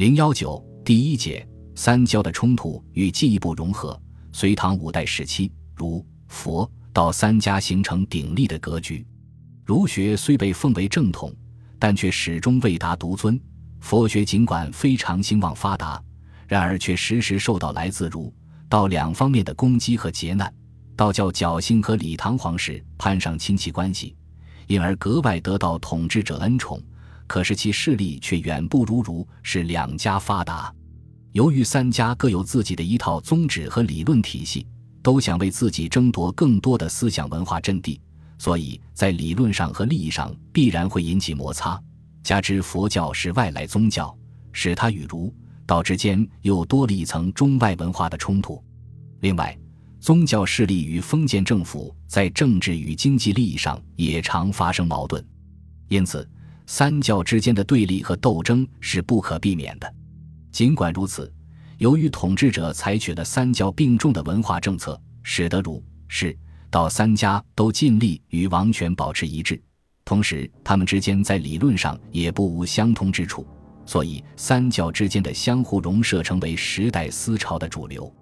零幺九第一节三教的冲突与进一步融合。隋唐五代时期，儒、佛、道三家形成鼎立的格局。儒学虽被奉为正统，但却始终未达独尊。佛学尽管非常兴旺发达，然而却时时受到来自儒、道两方面的攻击和劫难。道教侥幸和李唐皇室攀上亲戚关系，因而格外得到统治者恩宠。可是其势力却远不如儒是两家发达。由于三家各有自己的一套宗旨和理论体系，都想为自己争夺更多的思想文化阵地，所以在理论上和利益上必然会引起摩擦。加之佛教是外来宗教，使它与儒道之间又多了一层中外文化的冲突。另外，宗教势力与封建政府在政治与经济利益上也常发生矛盾，因此三教之间的对立和斗争是不可避免的。尽管如此，由于统治者采取了三教并重的文化政策，使得儒、释、道三家都尽力与王权保持一致，同时他们之间在理论上也不无相通之处，所以三教之间的相互融摄成为时代思潮的主流。